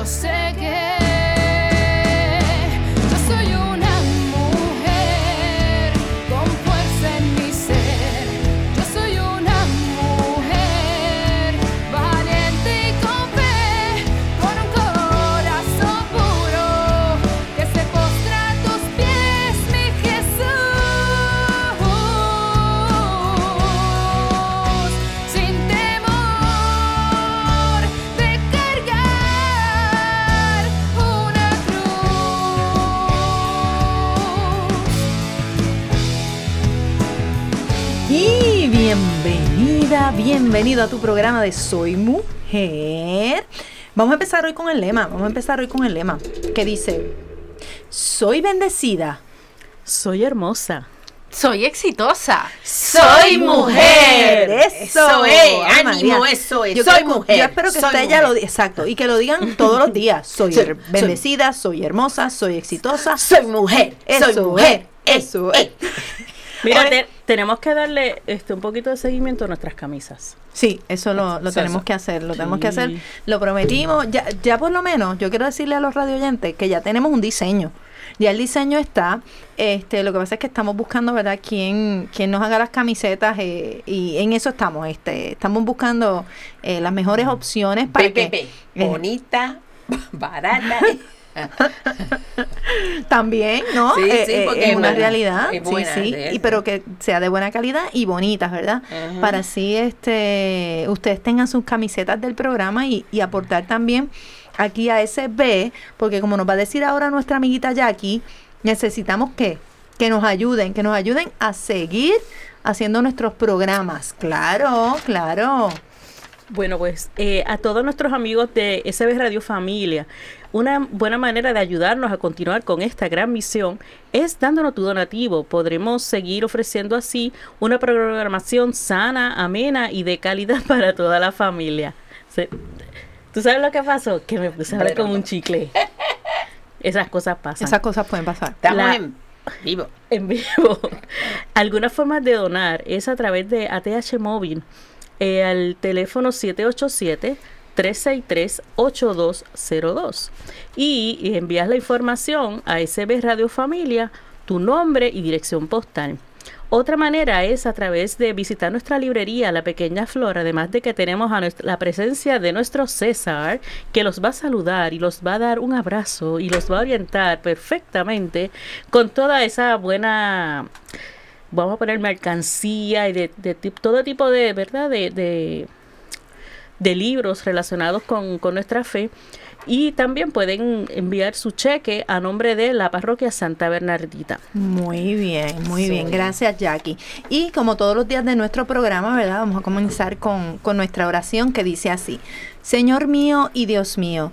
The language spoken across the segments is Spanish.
yo sé que bienvenido a tu programa de Soy Mujer. Vamos a empezar hoy con el lema, vamos a empezar hoy con el lema que dice, soy bendecida. Soy hermosa. Soy exitosa. Soy mujer. Eso, es, Ana ánimo, María. eso es. Yo soy creo- mujer. Yo espero que usted ya lo diga, exacto, y que lo digan todos los días. Soy bendecida, soy hermosa, soy exitosa. Soy mujer. Eso soy mujer. es, eh, eso eh. Mira, tenemos que darle este un poquito de seguimiento a nuestras camisas. Sí, eso lo, lo tenemos que hacer, lo tenemos que hacer. Lo prometimos, ya, ya por lo menos, yo quiero decirle a los radioyentes que ya tenemos un diseño. Ya el diseño está, este, lo que pasa es que estamos buscando, ¿verdad?, quién, quién nos haga las camisetas eh, y en eso estamos, este, estamos buscando eh, las mejores opciones para que eh, Bonita, barata. También, ¿no? Sí, Eh, sí, eh, porque es una buena, realidad, es sí, buena, sí, y pero que sea de buena calidad y bonitas, ¿verdad? Para así este ustedes tengan sus camisetas del programa y, y aportar también aquí a SB, porque como nos va a decir ahora nuestra amiguita Jackie, necesitamos que que nos ayuden, que nos ayuden a seguir haciendo nuestros programas. Claro, claro. Bueno, pues eh, a todos nuestros amigos de SB Radio Familia, una buena manera de ayudarnos a continuar con esta gran misión es dándonos tu donativo. Podremos seguir ofreciendo así una programación sana, amena y de calidad para toda la familia. ¿Tú sabes lo que pasó? Que me puse a hablar como un chicle. Esas cosas pasan. Esas cosas pueden pasar. Estamos La- en vivo. en vivo. Algunas formas de donar es a través de ATH Móvil eh, al teléfono 787-363-8202 y, y envías la información a SB Radio Familia, tu nombre y dirección postal. Otra manera es a través de visitar nuestra librería La Pequeña Flor, además de que tenemos a nuestra- la presencia de nuestro César, que los va a saludar y los va a dar un abrazo y los va a orientar perfectamente con toda esa buena, vamos a poner mercancía y de, de todo tipo de, ¿verdad? De, de, de libros relacionados con, con nuestra fe. Y también pueden enviar su cheque a nombre de la parroquia Santa Bernardita. Muy bien, muy bien. Gracias, Jackie. Y como todos los días de nuestro programa, ¿verdad? Vamos a comenzar con, con nuestra oración que dice así. Señor mío y Dios mío,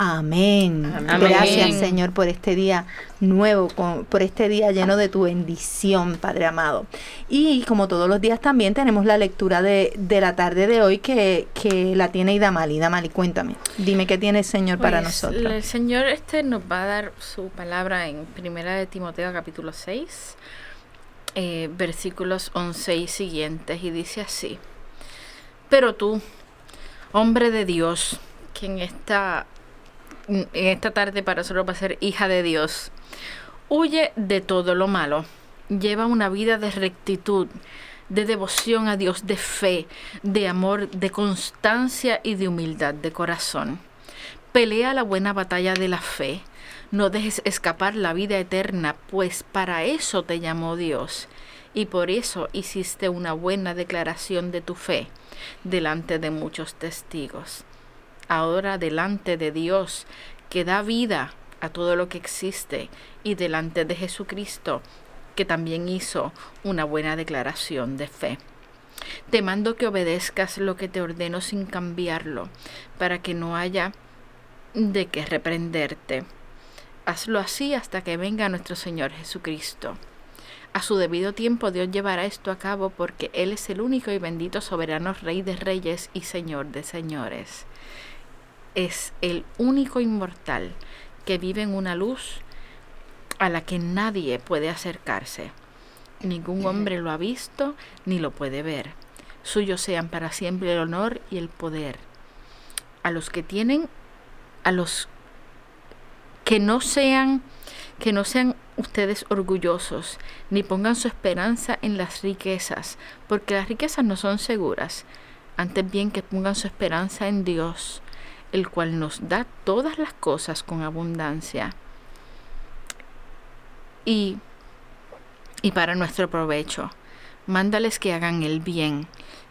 Amén. Amén. Gracias, Señor, por este día nuevo, por este día lleno de tu bendición, Padre amado. Y como todos los días también tenemos la lectura de, de la tarde de hoy que, que la tiene Idamali. Idamali, cuéntame. Dime qué tiene el Señor para Pues, nosotros. El Señor este nos va a dar su palabra en Primera de Timoteo capítulo 6, eh, versículos 11 y siguientes, y dice así. Pero tú, hombre de Dios, que en esta, en esta tarde para nosotros va a ser hija de Dios, huye de todo lo malo, lleva una vida de rectitud, de devoción a Dios, de fe, de amor, de constancia y de humildad de corazón. Pelea la buena batalla de la fe. No dejes escapar la vida eterna, pues para eso te llamó Dios y por eso hiciste una buena declaración de tu fe delante de muchos testigos. Ahora delante de Dios, que da vida a todo lo que existe, y delante de Jesucristo, que también hizo una buena declaración de fe. Te mando que obedezcas lo que te ordeno sin cambiarlo, para que no haya de qué reprenderte. Hazlo así hasta que venga nuestro Señor Jesucristo. A su debido tiempo Dios llevará esto a cabo porque Él es el único y bendito soberano Rey de Reyes y Señor de Señores. Es el único inmortal que vive en una luz a la que nadie puede acercarse. Ningún hombre lo ha visto ni lo puede ver. Suyos sean para siempre el honor y el poder. A los que tienen, a los que no sean, que no sean ustedes orgullosos, ni pongan su esperanza en las riquezas, porque las riquezas no son seguras. Antes bien que pongan su esperanza en Dios, el cual nos da todas las cosas con abundancia. Y, y para nuestro provecho, mándales que hagan el bien,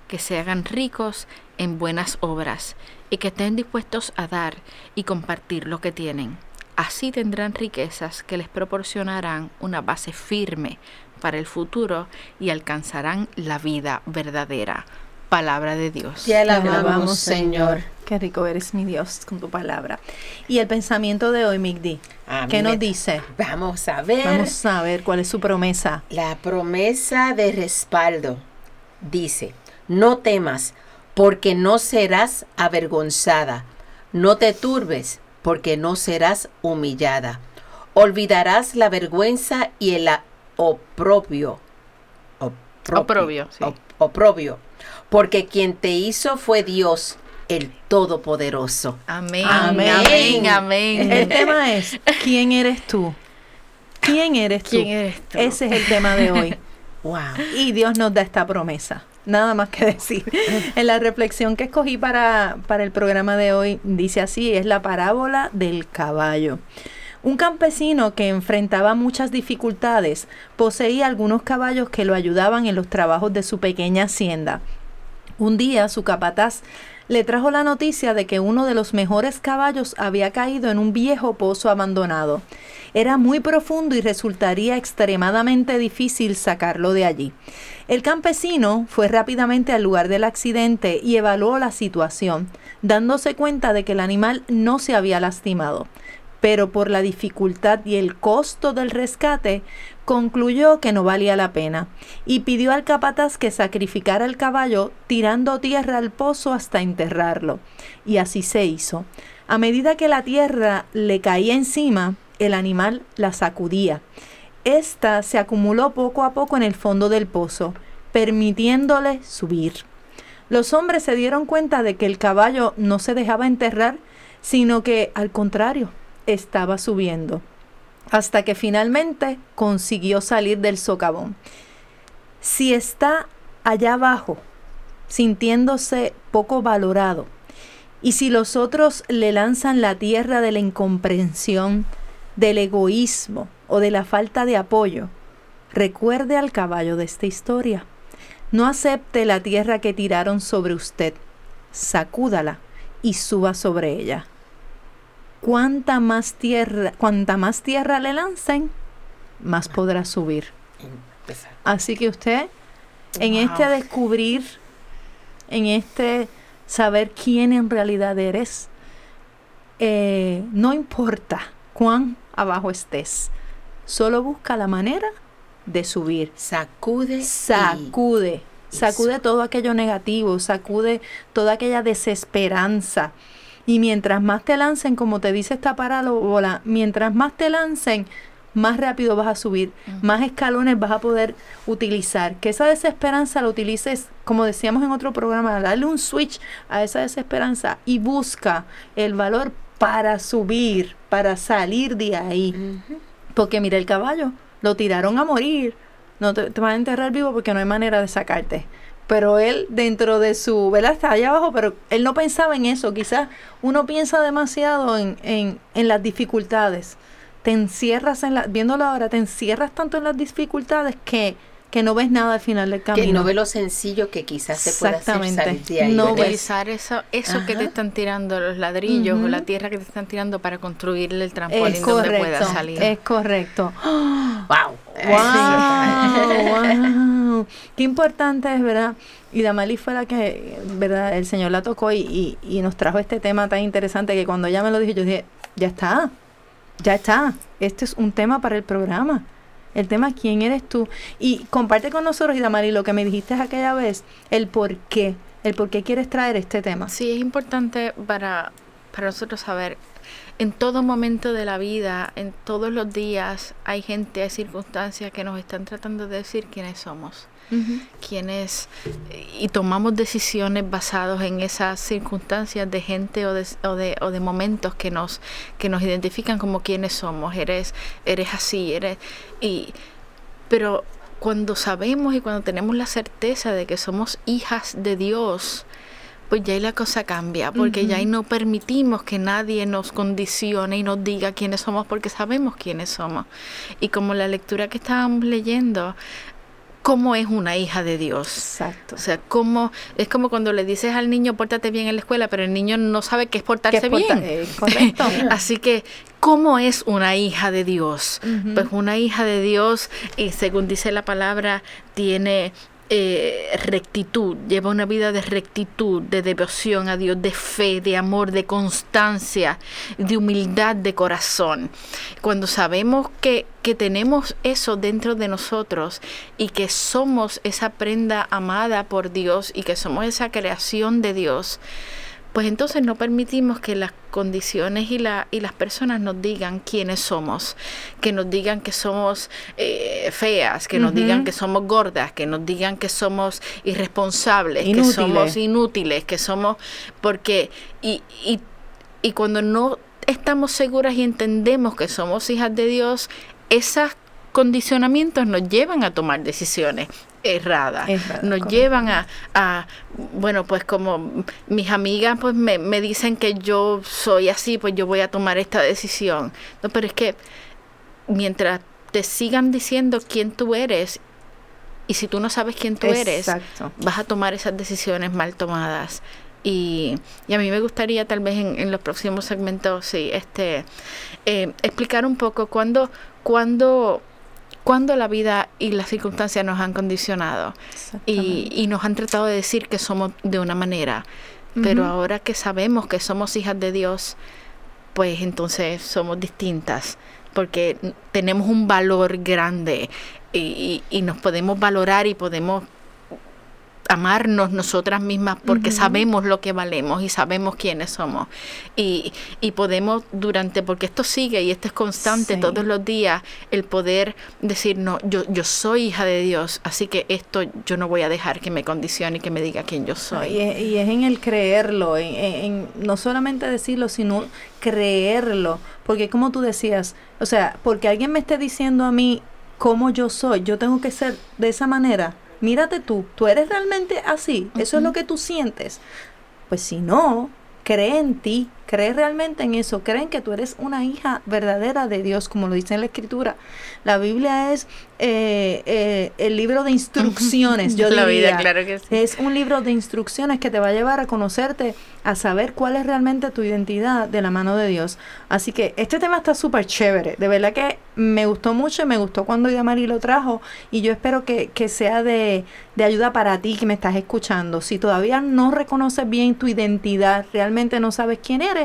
que se hagan ricos en buenas obras, y que estén dispuestos a dar y compartir lo que tienen. Así tendrán riquezas que les proporcionarán una base firme para el futuro y alcanzarán la vida verdadera. Palabra de Dios. Te alabamos, Señor. Qué rico eres mi Dios con tu palabra. Y el pensamiento de hoy, Migdi, Amén. ¿qué nos dice? Vamos a ver Vamos a ver cuál es su promesa. la promesa de respaldo. Dice, no temas, porque no serás avergonzada. No te turbes, porque no serás humillada. Olvidarás la vergüenza y el oprobio. Opropio. Oprobio, sí. Op- oprobio. Porque quien te hizo fue Dios, el Todopoderoso. Amén. Amén. Amén. Amén. El tema es, ¿quién eres tú? ¿Quién eres tú? ¿Quién eres tú? Ese es el tema de hoy. Wow. Y Dios nos da esta promesa. Nada más que decir. En la reflexión que escogí para, para el programa de hoy, dice así, es la parábola del caballo. Un campesino que enfrentaba muchas dificultades poseía algunos caballos que lo ayudaban en los trabajos de su pequeña hacienda. Un día su capataz le trajo la noticia de que uno de los mejores caballos había caído en un viejo pozo abandonado. Era muy profundo y resultaría extremadamente difícil sacarlo de allí. El campesino fue rápidamente al lugar del accidente y evaluó la situación, dándose cuenta de que el animal no se había lastimado. Pero por la dificultad y el costo del rescate, concluyó que no valía la pena y pidió al capataz que sacrificara el caballo tirando tierra al pozo hasta enterrarlo. Y así se hizo. A medida que la tierra le caía encima, el animal la sacudía. Esta se acumuló poco a poco en el fondo del pozo, permitiéndole subir. Los hombres se dieron cuenta de que el caballo no se dejaba enterrar, sino que, al contrario, estaba subiendo, hasta que finalmente consiguió salir del socavón. Si está allá abajo, sintiéndose poco valorado, y si los otros le lanzan la tierra de la incomprensión, del egoísmo o de la falta de apoyo, recuerde al caballo de esta historia. No acepte la tierra que tiraron sobre usted, sacúdala y suba sobre ella. Cuanta más tierra, cuanta más tierra le lancen, más podrá subir. Así que usted, en este descubrir, en este saber quién en realidad eres, eh, no importa cuán abajo estés, solo busca la manera de subir. Sacude. y- Sacude, sacude todo aquello negativo, sacude toda aquella desesperanza. Y mientras más te lancen, como te dice esta parábola, mientras más te lancen, más rápido vas a subir, más escalones vas a poder utilizar. Que esa desesperanza la utilices, como decíamos en otro programa, darle un switch a esa desesperanza y busca el valor para subir, para salir de ahí. Porque mira el caballo, lo tiraron a morir. No te, te van a enterrar vivo porque no hay manera de sacarte. Pero él, dentro de su, ¿verdad? Está allá abajo, pero él no pensaba en eso. Quizás uno piensa demasiado en, en, en las dificultades. Te encierras en la, viéndolo ahora, te encierras tanto en las dificultades que que no ves nada al final del camino. Que no ve lo sencillo que quizás se pueda hacer Exactamente. salir de ahí. No ves- Utilizar eso, eso que te están tirando los ladrillos o la tierra que te están tirando para construirle el es trampolín donde pueda salir. es correcto. Wow. ¡Wow! wow. Qué importante es, ¿verdad? Y Damali fue la que, ¿verdad? El Señor la tocó y, y- y nos trajo este tema tan interesante que cuando ella me lo dijo, yo dije, ya está, ya está. Este es un tema para el programa. El tema, ¿quién eres tú? Y comparte con nosotros, y Damali, lo que me dijiste aquella vez, el por qué, el por qué quieres traer este tema. Sí, es importante para, para nosotros saber, en todo momento de la vida, en todos los días, hay gente, hay circunstancias que nos están tratando de decir quiénes somos. Quiénes y tomamos decisiones basadas en esas circunstancias de gente o de, o de, o de momentos que nos que nos identifican como quiénes somos. Eres eres así eres y pero cuando sabemos y cuando tenemos la certeza de que somos hijas de Dios pues ya ahí la cosa cambia, porque ya ahí no permitimos que nadie nos condicione y nos diga quiénes somos, porque sabemos quiénes somos. Y como la lectura que estábamos leyendo, cómo es una hija de Dios. Exacto. O sea, cómo es como cuando le dices al niño pórtate bien en la escuela, pero el niño no sabe qué es portarse porta- bien. eh, correcto. Así que, ¿cómo es una hija de Dios? Pues una hija de Dios, y según dice la palabra, tiene eh, rectitud, lleva una vida de rectitud, de devoción a Dios, de fe, de amor, de constancia, de humildad de corazón. Cuando sabemos que, que tenemos eso dentro de nosotros y que somos esa prenda amada por Dios y que somos esa creación de Dios, pues entonces no permitimos que las condiciones y, la, y las personas nos digan quiénes somos, que nos digan que somos eh, feas, que nos digan que somos gordas, que nos digan que somos irresponsables, Inútiles. que somos inútiles, que somos porque y, y, y cuando no estamos seguras y entendemos que somos hijas de Dios, esos condicionamientos nos llevan a tomar decisiones Erradas, nos correcto. llevan a, a, bueno, pues como mis amigas pues me, me dicen que yo soy así, pues yo voy a tomar esta decisión. No, pero es que mientras te sigan diciendo quién tú eres y si tú no sabes quién tú eres, Exacto. vas a tomar esas decisiones mal tomadas. Y, y a mí me gustaría tal vez en, en los próximos segmentos, sí, este, eh, explicar un poco cuándo, cuándo, cuándo la vida y las circunstancias nos han condicionado y, y nos han tratado de decir que somos de una manera. Pero ahora que sabemos que somos hijas de Dios, pues entonces somos distintas, porque tenemos un valor grande y, y- y nos podemos valorar y podemos amarnos nosotras mismas porque sabemos lo que valemos y sabemos quiénes somos y, y podemos durante porque esto sigue y esto es constante Sí. todos los días el poder decir no yo yo soy hija de Dios así que esto yo no voy a dejar que me condicione y que me diga quién yo soy Y es, y es en el creerlo, en, en- en no solamente decirlo, sino creerlo. Porque como tú decías, o sea, porque alguien me esté diciendo a mí cómo yo soy, yo tengo que ser de esa manera. Mírate tú, tú eres realmente así, eso es lo que tú sientes. Pues si no, cree en ti, cree realmente en eso, creen que tú eres una hija verdadera de Dios, como lo dice en la escritura. La Biblia es eh, eh, el libro de instrucciones, yo la diría. vida claro que sí Es un libro de instrucciones que te va a llevar a conocerte, a saber cuál es realmente tu identidad de la mano de Dios. Así que este tema está súper chévere. De verdad que me gustó mucho y me gustó cuando Idamari lo trajo. Y yo espero que, que sea de, de ayuda para ti que me estás escuchando. Si todavía no reconoces bien tu identidad, realmente no sabes quién eres,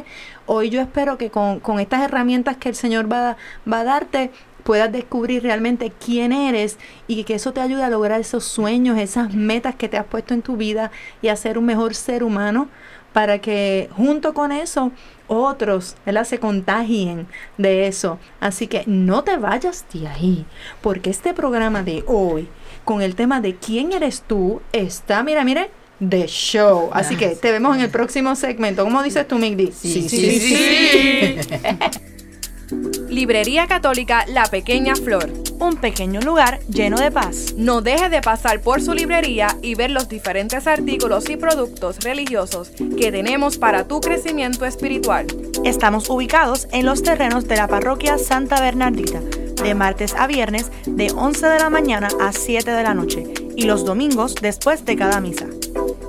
hoy yo espero que con, con estas herramientas que el Señor va, va a darte, puedas descubrir realmente quién eres y que eso te ayude a lograr esos sueños, esas metas que te has puesto en tu vida y a ser un mejor ser humano para que junto con eso otros se contagien de eso. Así que no te vayas de ahí, porque este programa de hoy, con el tema de quién eres tú, está, mira, mire, de show. Así que te vemos en el próximo segmento. ¿Cómo dices tú, Migdi? Sí, sí, sí. Librería Católica La Pequeña Flor. Un pequeño lugar lleno de paz. No deje de pasar por su librería y ver los diferentes artículos y productos religiosos que tenemos para tu crecimiento espiritual. Estamos ubicados en los terrenos de la parroquia Santa Bernardita, de martes a viernes de 11 de la mañana a 7 de la noche y los domingos después de cada misa.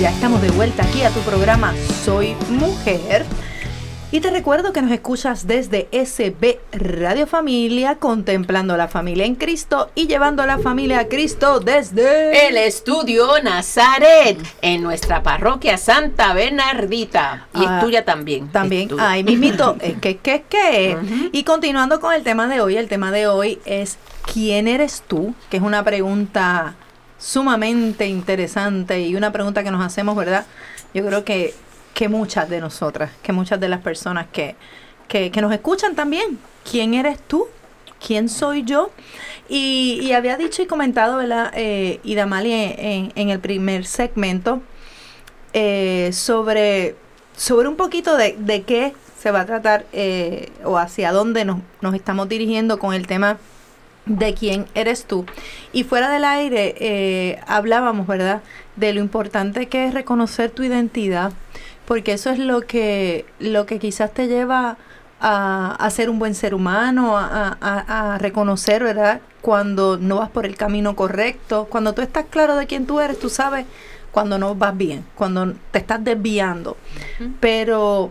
Ya estamos de vuelta aquí a tu programa Soy Mujer. Y te recuerdo que nos escuchas desde SB Radio Familia, contemplando la familia en Cristo y llevando a la familia a Cristo desde El estudio Nazaret en nuestra parroquia Santa Bernardita. Y Ah, es tuya también. También, tuya. ay, mismito, es que, que, que. Y continuando con el tema de hoy, el tema de hoy es ¿quién eres tú? Que es una pregunta sumamente interesante y una pregunta que nos hacemos, ¿verdad? Yo creo que, que muchas de nosotras, que muchas de las personas que, que, que nos escuchan también, ¿quién eres tú? ¿Quién soy yo? Y, y había dicho y comentado, ¿verdad? Eh, Idamali en, el primer segmento, eh, sobre, sobre un poquito de, de qué se va a tratar eh, o hacia dónde nos, nos estamos dirigiendo con el tema de quién eres tú. Y fuera del aire eh, hablábamos, ¿verdad?, de lo importante que es reconocer tu identidad, porque eso es lo que, lo que quizás te lleva a, a ser un buen ser humano, a, a- a reconocer, ¿verdad?, cuando no vas por el camino correcto, cuando tú estás claro de quién tú eres, tú sabes cuando no vas bien, cuando te estás desviando. Pero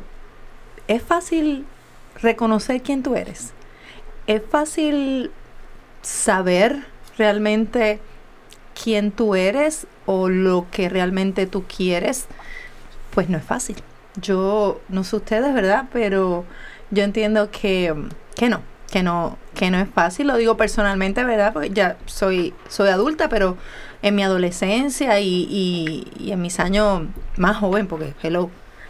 es fácil reconocer quién tú eres. Es fácil saber realmente quién tú eres o lo que realmente tú quieres. Pues no es fácil. Yo no sé ustedes, ¿verdad? Pero yo entiendo que, que no, que no, que no es fácil. Lo digo personalmente, ¿verdad? Porque ya soy, soy adulta, pero en mi adolescencia y, y- y en mis años más joven, porque hello,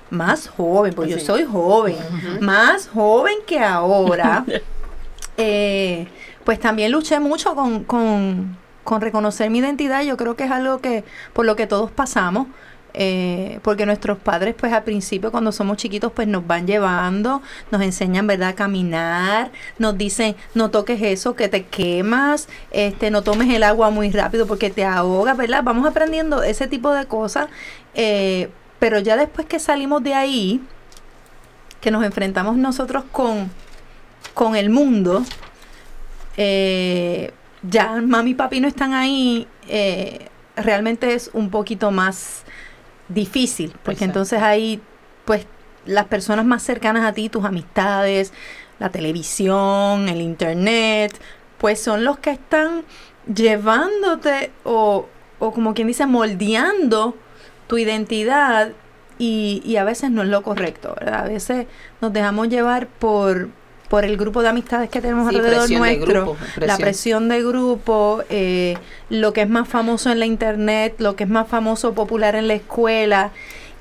más joven, porque yo soy joven, más joven que ahora. eh, pues también luché mucho con, con, con reconocer mi identidad. Yo creo que es algo que por lo que todos pasamos. eh, porque nuestros padres, pues al principio, cuando somos chiquitos, pues nos van llevando, nos enseñan, ¿verdad?, a caminar, nos dicen, no toques eso, que te quemas, este, no tomes el agua muy rápido porque te ahogas, ¿verdad? Vamos aprendiendo ese tipo de cosas, eh, pero ya después que salimos de ahí, que nos enfrentamos nosotros con, con el mundo, eh, ya mami y papi no están ahí, eh, realmente es un poquito más difícil, porque Exacto. entonces ahí, pues, las personas más cercanas a ti, tus amistades, la televisión, el internet, pues son los que están llevándote o, o como quien dice, moldeando tu identidad y, y a veces no es lo correcto, ¿verdad? A veces nos dejamos llevar por, por el grupo de amistades que tenemos Sí, alrededor nuestro, grupo, la presión. de grupo, eh, lo que es más famoso en la internet, lo que es más famoso popular en la escuela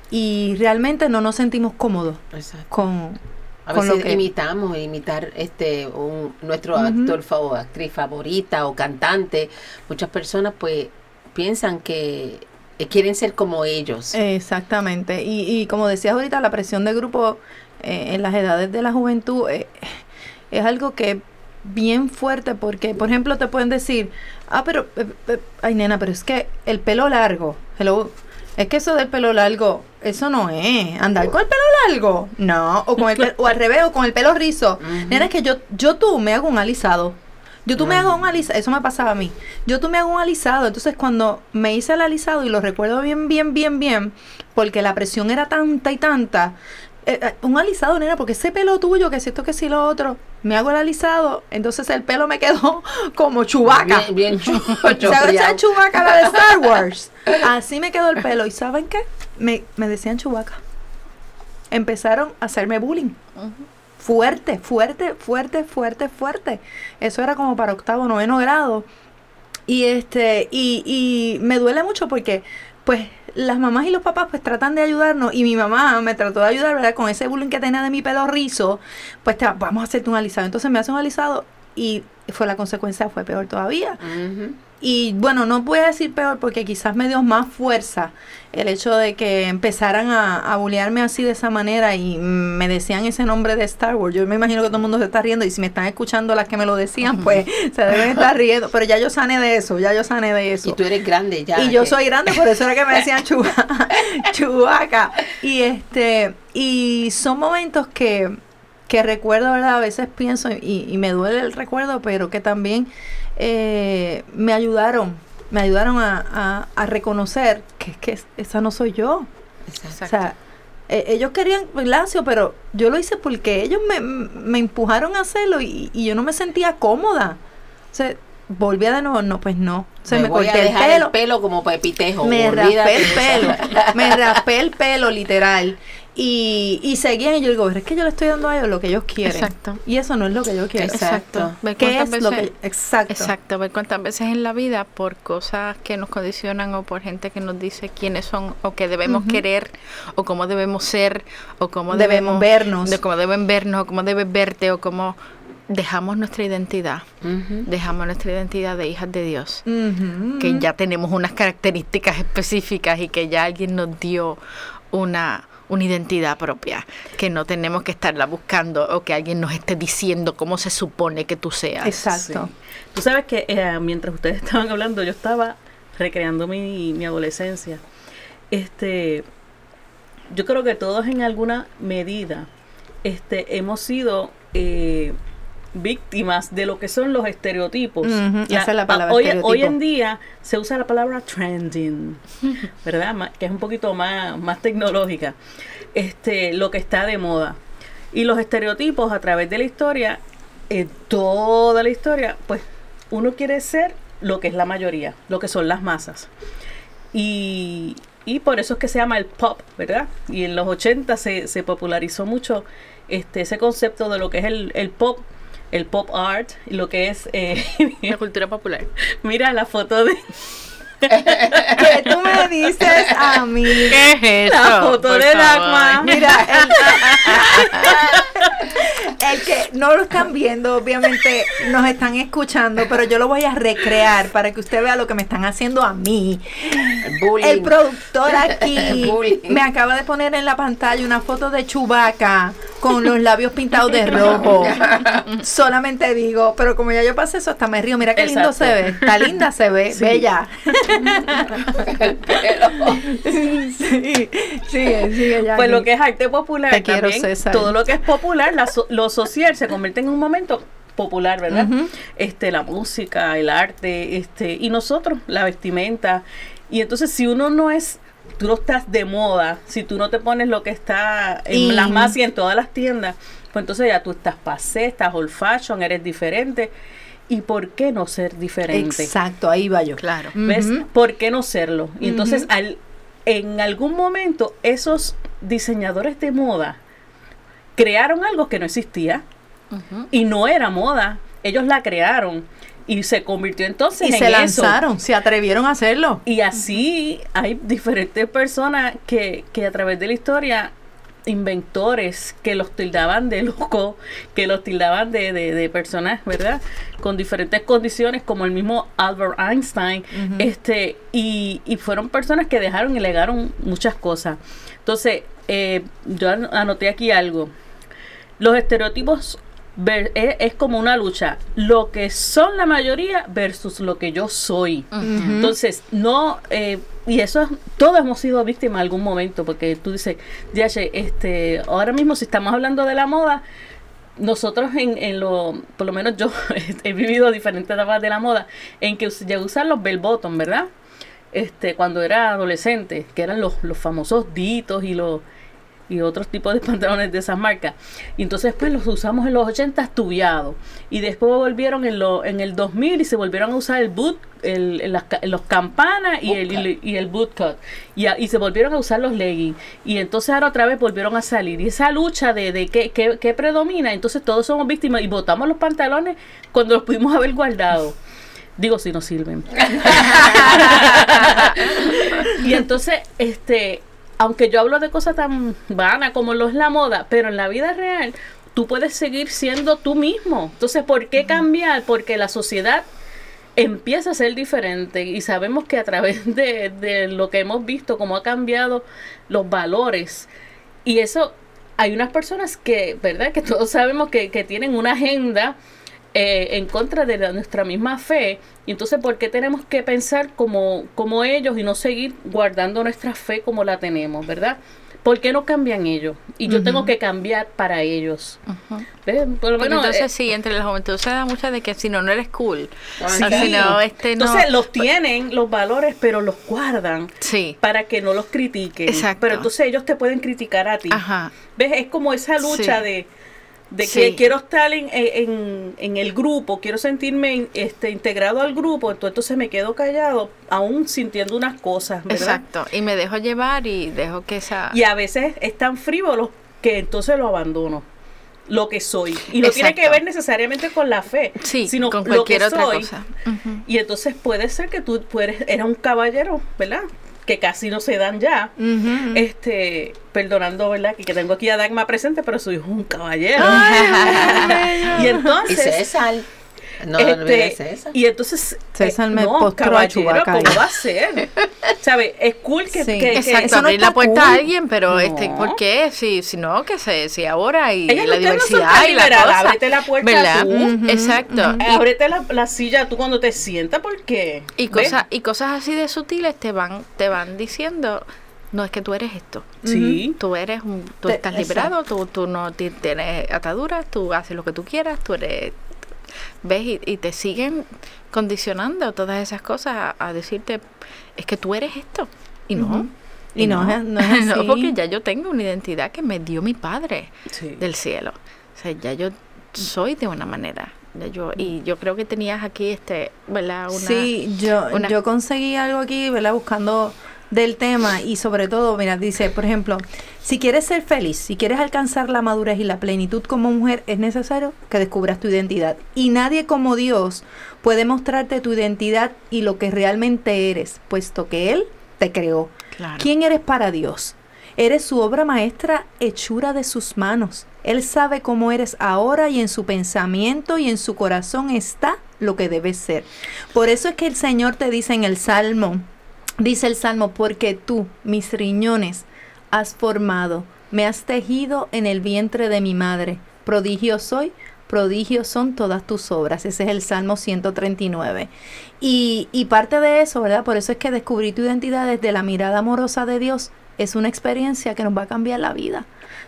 y realmente no nos sentimos cómodos Exacto. con, A con veces lo que imitamos, imitar este un, nuestro Ujú. actor o actriz favorita o cantante. Muchas personas pues piensan que quieren ser como ellos. Exactamente. Y, y como decías ahorita, la presión de grupo eh, en las edades de la juventud eh, es algo que es bien fuerte porque, por ejemplo, te pueden decir, ah, pero, eh, eh, ay, nena, pero es que el pelo largo, hello, es que eso del pelo largo, eso no es, andar con el pelo largo, no, o con el o al revés, o con el pelo rizo. Nena, es que yo, yo tú me hago un alisado. Yo tú me hago un alisado, eso me pasaba a mí. Yo tú me hago un alisado, entonces cuando me hice el alisado y lo recuerdo bien, bien, bien, bien, porque la presión era tanta y tanta, eh, eh, un alisado, nena, porque ese pelo tuyo, que si esto, que si lo otro, me hago el alisado, entonces el pelo me quedó como chubaca. Bien, bien chu- ¿Sabes chopeado. esa chubaca, la de Star Wars? Así me quedó el pelo. ¿Y saben qué? Me, me decían chubaca. Empezaron a hacerme bullying. Fuerte, fuerte, fuerte, fuerte, fuerte. Eso era como para octavo, noveno grado. Y este, y, y me duele mucho porque, pues, las mamás y los papás pues tratan de ayudarnos y mi mamá me trató de ayudar, ¿verdad? Con ese bullying que tenía de mi pelo rizo, pues te, vamos a hacerte un alisado. Entonces me hace un alisado y fue la consecuencia, fue peor todavía. Y bueno, no voy a decir peor porque quizás me dio más fuerza el hecho de que empezaran a, a bullearme así de esa manera y me decían ese nombre de Star Wars. Yo me imagino que todo el mundo se está riendo y si me están escuchando las que me lo decían, pues se deben estar riendo. Pero ya yo sané de eso, ya yo sané de eso. Y tú eres grande ya. Y yo que- soy grande, por eso era que me decían chuba, chubaca. Y este, y son momentos que, que recuerdo, ¿verdad? A veces pienso y, y me duele el recuerdo, pero que también eh, me ayudaron, me ayudaron a, a- a reconocer que, que esa no soy yo. Exacto. O sea, eh, ellos querían Lacio, pero yo lo hice porque ellos me, me empujaron a hacerlo y, y yo no me sentía cómoda. O sea, volvía de nuevo, no, pues no. O sea, me, voy a corté el dejar pelo. el pelo como pepitejo. Me raspé el pelo, me raspé el pelo literal. Y, y seguían y yo digo, es que yo le estoy dando a ellos lo que ellos quieren. Exacto. Y eso no es lo que yo quiero. Exacto. ¿Qué es lo veces- que Exacto. Exacto, ver cuántas veces en la vida por cosas que nos condicionan o por gente que nos dice quiénes son o que debemos querer o cómo debemos ser o cómo Debemos debemos, vernos. de cómo deben vernos o cómo debes verte o cómo dejamos nuestra identidad, dejamos nuestra identidad de hijas de Dios, que ya tenemos unas características específicas y que ya alguien nos dio una una identidad propia, que no tenemos que estarla buscando o que alguien nos esté diciendo cómo se supone que tú seas. Exacto. Sí. Tú sabes que eh, mientras ustedes estaban hablando, yo estaba recreando mi, mi adolescencia. Este, yo creo que todos en alguna medida este, hemos sido eh, víctimas de lo que son los estereotipos. Ujú, Ya, esa es la a- palabra, hoy, estereotipo. hoy en día se usa la palabra trending, ¿verdad? Que es un poquito más, más tecnológica. Este, lo que está de moda. Y los estereotipos a través de la historia, en toda la historia, pues uno quiere ser lo que es la mayoría, lo que son las masas. Y, y por eso es que se llama el pop, ¿verdad? Y en los 80 se, se popularizó mucho este, ese concepto de lo que es el, el pop, el pop art, y lo que es... eh, La cultura popular. mira la foto de... ¿Qué tú me dices a mí? ¿Qué es La foto Por de. Dagmar. Mira, el, que no lo están viendo, obviamente nos están escuchando, pero yo lo voy a recrear para que usted vea lo que me están haciendo a mí. El bullying. El productor aquí me acaba de poner en la pantalla una foto de Chubaca con los labios pintados de rojo. Solamente digo, pero como ya yo pasé eso, hasta me río. Mira qué lindo se ve. Está linda se ve, Sí. bella. sí, sigue, sigue ya. Pues lo que es arte popular, Te quiero, también, César. todo lo que es popular, la lo social se convierte en un momento popular, ¿verdad? Este, la música, el arte, este, y nosotros, la vestimenta. Y entonces si uno no es, tú no estás de moda, si tú no te pones lo que está en In. las más y en todas las tiendas, pues entonces ya tú estás pasé, estás old fashion, eres diferente. ¿Y por qué no ser diferente? Exacto, ahí va yo. Claro. ¿Ves? ¿Por qué no serlo? Y entonces, al, en algún momento, esos diseñadores de moda crearon algo que no existía y no era moda. Ellos la crearon y se convirtió entonces Y en se eso. lanzaron, se atrevieron a hacerlo. Y así hay diferentes personas que, que a través de la historia, inventores que los tildaban de loco, que los tildaban de, de, de personas, ¿verdad? Con diferentes condiciones, como el mismo Albert Einstein, este, y, y fueron personas que dejaron y legaron muchas cosas. Entonces, eh, yo an- anoté aquí algo. Los estereotipos ver- es, como una lucha. Lo que son la mayoría versus lo que yo soy. Entonces, no, eh, y eso es, todos hemos sido víctimas en algún momento, porque tú dices, Yache, este, ahora mismo si estamos hablando de la moda, nosotros en, en lo, por lo menos yo he vivido diferentes etapas de la moda, en que ya usan los bell bottom, ¿verdad? Este, cuando era adolescente, que eran los, los famosos ditos y los y otros tipos de pantalones de esas marcas. Y entonces pues los usamos en los 80 estudiados. Y después volvieron en, lo, en el 2000 y se volvieron a usar el boot, el, el- los campanas y el, y, y el boot cut. Y, y se volvieron a usar los leggings. Y entonces ahora otra vez volvieron a salir. Y esa lucha de, de qué, qué- qué predomina, entonces todos somos víctimas y botamos los pantalones cuando los pudimos haber guardado. Digo si no sirven. y entonces, este, aunque yo hablo de cosas tan vanas como lo es la moda, pero en la vida real tú puedes seguir siendo tú mismo. Entonces, ¿por qué cambiar? Porque la sociedad empieza a ser diferente y sabemos que a través de, de lo que hemos visto, cómo ha cambiado los valores, y eso hay unas personas que, ¿verdad? Que todos sabemos que, que tienen una agenda eh, en contra de la- nuestra misma fe. Y entonces, ¿por qué tenemos que pensar como, como ellos y no seguir guardando nuestra fe como la tenemos, ¿verdad? ¿Por qué no cambian ellos? Y yo tengo que cambiar para ellos. Porque menos, entonces eh, sí, entre la juventud se da mucha de que si no, no eres cool. Sí. O si no, este no. Entonces los tienen, los valores, pero los guardan Sí. para que no los critiquen. Exacto. Pero entonces ellos te pueden criticar a ti. Ajá. ¿Ves? Es como esa lucha Sí. de, de que Sí. quiero estar en, en, en el grupo, quiero sentirme este, integrado al grupo, entonces me quedo callado, aún sintiendo unas cosas, ¿verdad? Exacto. Y me dejo llevar y dejo que esa. Y a veces es tan frívolo que entonces lo abandono, lo que soy. Y no tiene que ver necesariamente con la fe, Sí, sino con lo que cualquier otra soy. cosa. Y entonces puede ser que tú, tú eres, eras un caballero, ¿verdad? Que casi no se dan ya. Este, perdonando, ¿verdad? Que, que tengo aquí a Dagma presente, pero soy un caballero. y Y entonces. César. No este, olvides César. y entonces César me no, postró a caballero, Chewbacca ¿cómo va a ser? ¿Sabes? Es cool que, Sí. que- que- Exacto, eso no abrir la puerta cool. a alguien, pero este, No. ¿por qué? Si, si no, que se, si ahora y la no diversidad y la cosa. ábrete la puerta ¿verdad? tú. Exacto. Y- Ábrete la, la silla tú cuando te sientas, ¿por qué? Y cosas, y cosas así de sutiles te van, te van diciendo, no es que tú eres esto. Sí. Tú eres un, tú estás liberado, tú, tú no ti- tienes ataduras, tú haces lo que tú quieras, tú eres, ves y, y te siguen condicionando todas esas cosas a, a decirte, es que tú eres esto. Y no. Y no es- no es así. porque ya yo tengo una identidad que me dio mi padre Sí. del cielo. O sea, ya yo soy de una manera. Yo, y yo creo que tenías aquí este, ¿verdad? Una, sí, yo, una- yo conseguí algo aquí, ¿verdad? Buscando del tema y sobre todo, mira, dice, por ejemplo, si quieres ser feliz, si quieres alcanzar la madurez y la plenitud como mujer, es necesario que descubras tu identidad. Y nadie como Dios puede mostrarte tu identidad y lo que realmente eres, puesto que Él te creó. Claro. ¿Quién eres para Dios? Eres su obra maestra, hechura de sus manos. Él sabe cómo eres ahora y en su pensamiento y en su corazón está lo que debes ser. Por eso es que el Señor te dice en el Salmo, dice el Salmo, porque tú, mis riñones, has formado, me has tejido en el vientre de mi madre. Prodigio soy, prodigio son todas tus obras. Ese es el Salmo 139. Y, y parte de eso, ¿verdad? Por eso es que descubrir tu identidad desde la mirada amorosa de Dios es una experiencia que nos va a cambiar la vida.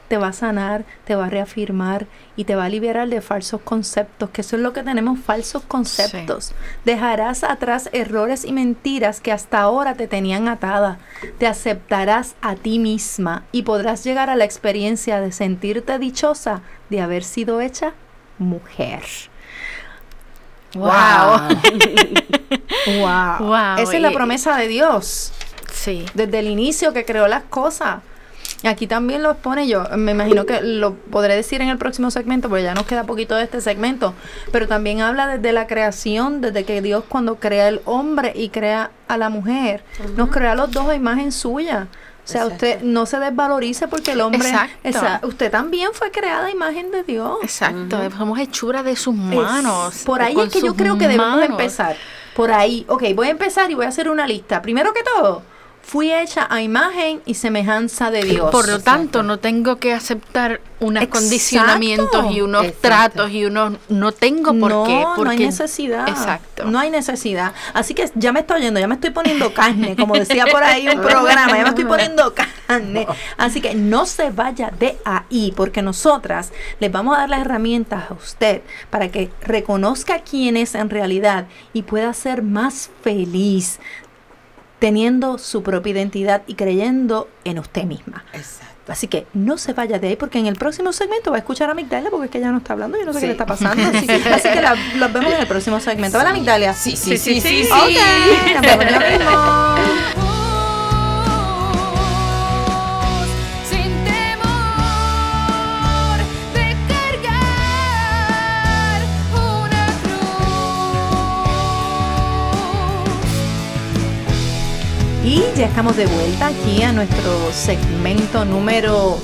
Te va a sanar, te va a reafirmar y te va a liberar de falsos conceptos, que eso es lo que tenemos, falsos conceptos. Dejarás atrás errores y mentiras que hasta ahora te tenían atada. Te aceptarás a ti misma y podrás llegar a la experiencia de sentirte dichosa de haber sido hecha mujer. Wow. Wow. Wow, Esa es la promesa de Dios Sí. desde el inicio que creó las cosas. Y aquí también lo expone yo. Me imagino que lo podré decir en el próximo segmento, porque ya nos queda poquito de este segmento. Pero también habla desde la creación, desde que Dios cuando crea el hombre y crea a la mujer, nos crea a los dos a imagen suya. O sea, Exacto. usted no se desvalorice porque el hombre, Exacto. esa- usted también fue creada a imagen de Dios. Exacto. Somos hechura de sus Es- manos. por ahí es que yo creo que debemos manos. empezar. Por ahí, ok, voy a empezar y voy a hacer una lista. Primero que todo, fui hecha a imagen y semejanza de Dios. Por lo tanto, no tengo que aceptar unos Exacto. condicionamientos y unos Exacto. tratos y unos... No tengo por no, qué. no hay porque- necesidad. Exacto. No hay necesidad. Así que ya me estoy oyendo, ya me estoy poniendo carne, como decía por ahí un programa, ya me estoy poniendo carne. Así que no se vaya de ahí, porque nosotras les vamos a dar las herramientas a usted para que reconozca quién es en realidad y pueda ser más feliz teniendo su propia identidad y creyendo en usted misma. Exacto. Así que no se vaya de ahí porque en el próximo segmento va a escuchar a Migdalia porque es que ella no está hablando y yo no sé Sí. qué le está pasando. Así, así que la, las vemos en el próximo segmento. ¿Verdad, Migdalia? Sí, sí, sí, sí. sí. Ok, nos vemos estamos de vuelta aquí a nuestro segmento número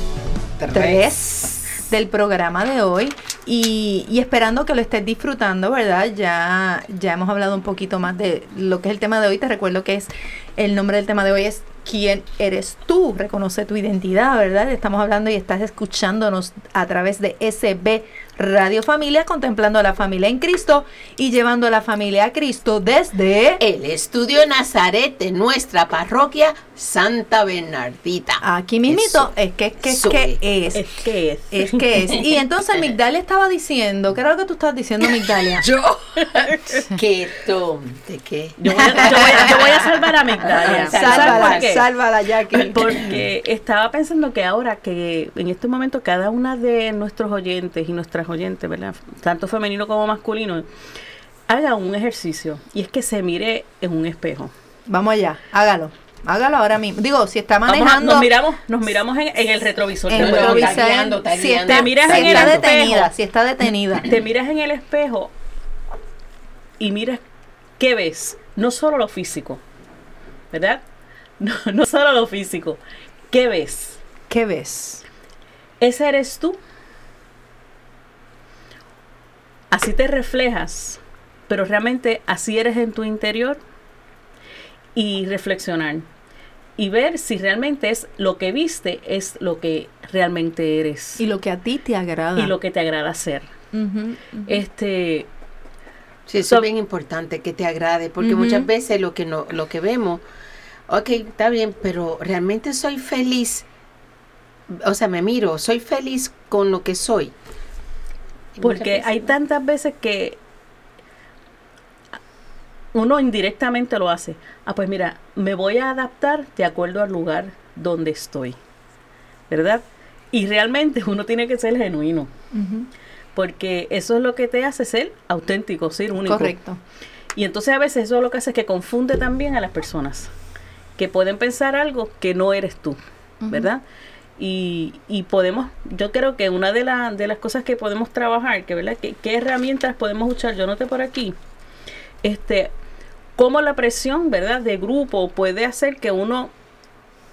3 del programa de hoy y, y esperando que lo estés disfrutando, ¿verdad? Ya, ya hemos hablado un poquito más de lo que es el tema de hoy. Te recuerdo que es el nombre del tema de hoy es ¿Quién eres tú? Reconoce tu identidad, ¿verdad? Estamos hablando y estás escuchándonos a través de SB Radio Familia, contemplando a la familia en Cristo y llevando a la familia a Cristo desde... El estudio Nazaret de nuestra parroquia Santa Bernardita. Aquí mismito, es que es que es que es. Es que es. Es que es. Y entonces Migdalia estaba diciendo, ¿qué era lo que tú estabas diciendo, Migdalia? Yo. ¿Qué? ¿De qué? Yo voy, a, yo voy a- yo voy a salvar a Migdalia. ¿Sabes Sálvala, sálvala, Jackie. Porque estaba pensando que ahora que en este momento cada una de nuestros oyentes y nuestras oyentes, ¿verdad? Tanto femenino como masculino, haga un ejercicio y es que se mire en un espejo. Vamos allá, hágalo. Hágalo ahora mismo. Digo, si está a- manejando nos miramos, nos miramos en, en el retrovisor. en está guiando, está si guiando. está, Te miras si en el está espejo. detenida, si está detenida. Te miras en el espejo y miras qué ves. No solo lo físico, ¿verdad? No, no solo lo físico. ¿Qué ves? ¿Qué ves? Ese eres tú. Así te reflejas, pero realmente así eres en tu interior. Y reflexionar. Y ver si realmente es lo que viste, es lo que realmente eres. Y lo que a ti te agrada. y lo que te agrada hacer. Este, Sí, eso So- es bien importante, que te agrade, porque muchas veces lo que no, lo que vemos, ok, está bien, pero realmente soy feliz. O sea, me miro, soy feliz con lo que soy. Porque hay no. tantas veces que uno indirectamente lo hace. Ah, pues mira, me voy a adaptar de acuerdo al lugar donde estoy. ¿Verdad? Y realmente uno tiene que ser genuino. Porque eso es lo que te hace ser auténtico, ser único. Correcto. Y entonces a veces eso lo que hace es que confunde también a las personas. Que pueden pensar algo que no eres tú. ¿Verdad? Y, y podemos, yo creo que una de, la- de las cosas que podemos trabajar, que verdad, que, qué herramientas podemos usar, yo noté por aquí, este, cómo la presión, ¿verdad?, de grupo puede hacer que uno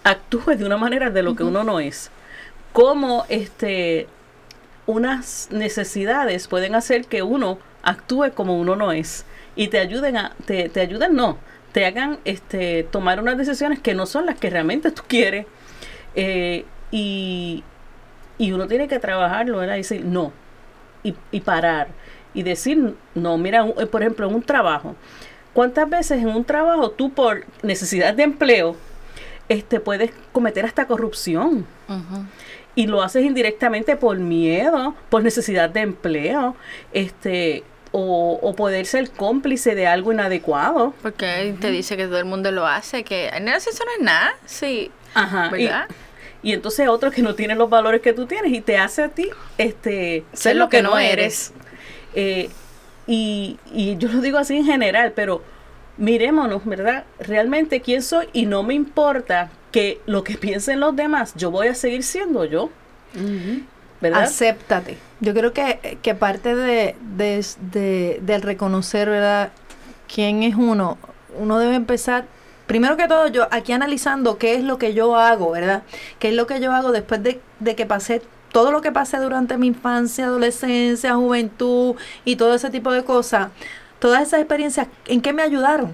actúe de una manera de lo que uno no es. Cómo este unas necesidades pueden hacer que uno actúe como uno no es. Y te ayuden a te, te ayuden no te hagan este tomar unas decisiones que no son las que realmente tú quieres. Eh, y, y uno tiene que trabajarlo ¿verdad? y decir no y, y parar y decir no mira un- eh, por ejemplo en un trabajo cuántas veces en un trabajo tú por necesidad de empleo este puedes cometer hasta corrupción y lo haces indirectamente por miedo, por necesidad de empleo, este, o, o poder ser cómplice de algo inadecuado. Porque te dice que todo el mundo lo hace, que en eso no es nada. Sí. Ajá. ¿Verdad? y entonces otro que no tiene los valores que tú tienes y te hace a ti este, ser lo que, no eres. Eh, y, y yo lo digo así en general, pero mirémonos, ¿verdad? Realmente quién soy y no me importa que lo que piensen los demás, yo voy a seguir siendo yo. ¿verdad? Acéptate. Yo creo que, que parte de, de- de- del reconocer, ¿verdad? quién es uno, uno debe empezar, primero que todo, yo aquí analizando qué es lo que yo hago, ¿verdad? ¿Qué es lo que yo hago después de, de que pasé todo lo que pasé durante mi infancia, adolescencia, juventud y todo ese tipo de cosas? Todas esas experiencias, ¿en qué me ayudaron?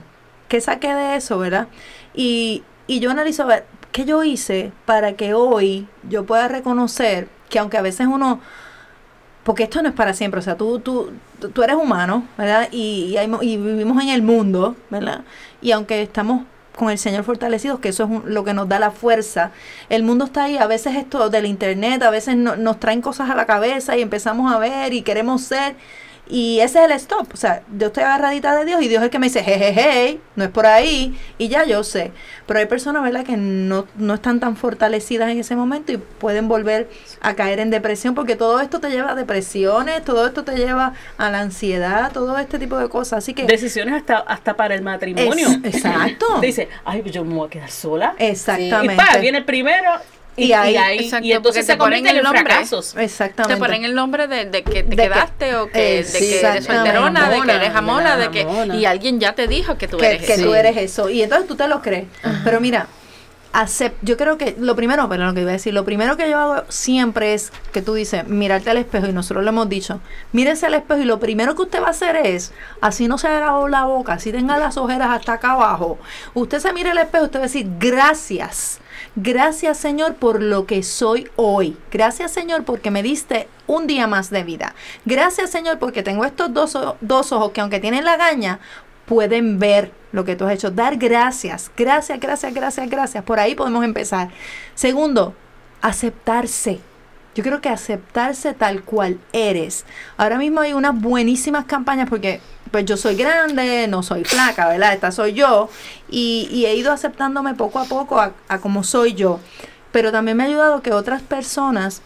¿Qué saqué de eso, verdad? Y, y yo analizo, ¿qué yo hice para que hoy yo pueda reconocer que aunque a veces uno, porque esto no es para siempre, o sea, tú, tú, tú- eres humano, ¿verdad? Y, y, y vivimos en el mundo, ¿verdad? Y aunque estamos con el Señor fortalecidos, que eso es un- lo que nos da la fuerza, el mundo está ahí, a veces esto del internet, a veces no- nos traen cosas a la cabeza y empezamos a ver y queremos ser. Y ese es el stop. O sea, yo estoy agarradita de Dios y Dios es el que me dice, jejeje, no es por ahí. Y ya yo sé. Pero hay personas, ¿verdad?, que no, no están tan fortalecidas en ese momento y pueden volver a caer en depresión porque todo esto te lleva a depresiones, todo esto te lleva a la ansiedad, todo este tipo de cosas. Así que... Decisiones hasta, hasta para el matrimonio. Es- exacto. Dice, ay, yo me voy a quedar sola. Exactamente. Y pa, viene el primero y, Y ahí- y ahí- Exacto, y entonces se ponen el nombre. fracasos. Exactamente. Te ponen el nombre de, de que te De que- quedaste o que, de que eres solterona, de que eres Jamona, de que y alguien ya te dijo que tú que, eres que eso. tú eres eso. Y entonces tú te lo crees. Pero mira, acep- yo creo que lo primero, pero lo que iba a decir, lo primero que yo hago siempre es que tú dices, mirarte al espejo y nosotros lo hemos dicho, mírese al espejo y lo primero que usted va a hacer es, así no se haga la boca, así tenga las ojeras hasta acá abajo, usted se mira al espejo, usted va a decir, gracias. Gracias Señor por lo que soy hoy. Gracias Señor porque me diste un día más de vida. Gracias Señor porque tengo estos dos, dos ojos que aunque tienen la gaña, pueden ver lo que tú has hecho. Dar gracias. Gracias, gracias, gracias, gracias. Por ahí podemos empezar. Segundo, aceptarse. Yo creo que aceptarse tal cual eres. Ahora mismo hay unas buenísimas campañas porque pues yo soy grande, no soy flaca, ¿verdad? Esta soy yo. Y, he ido aceptándome poco a poco a, como soy yo. Pero también me ha ayudado que otras personas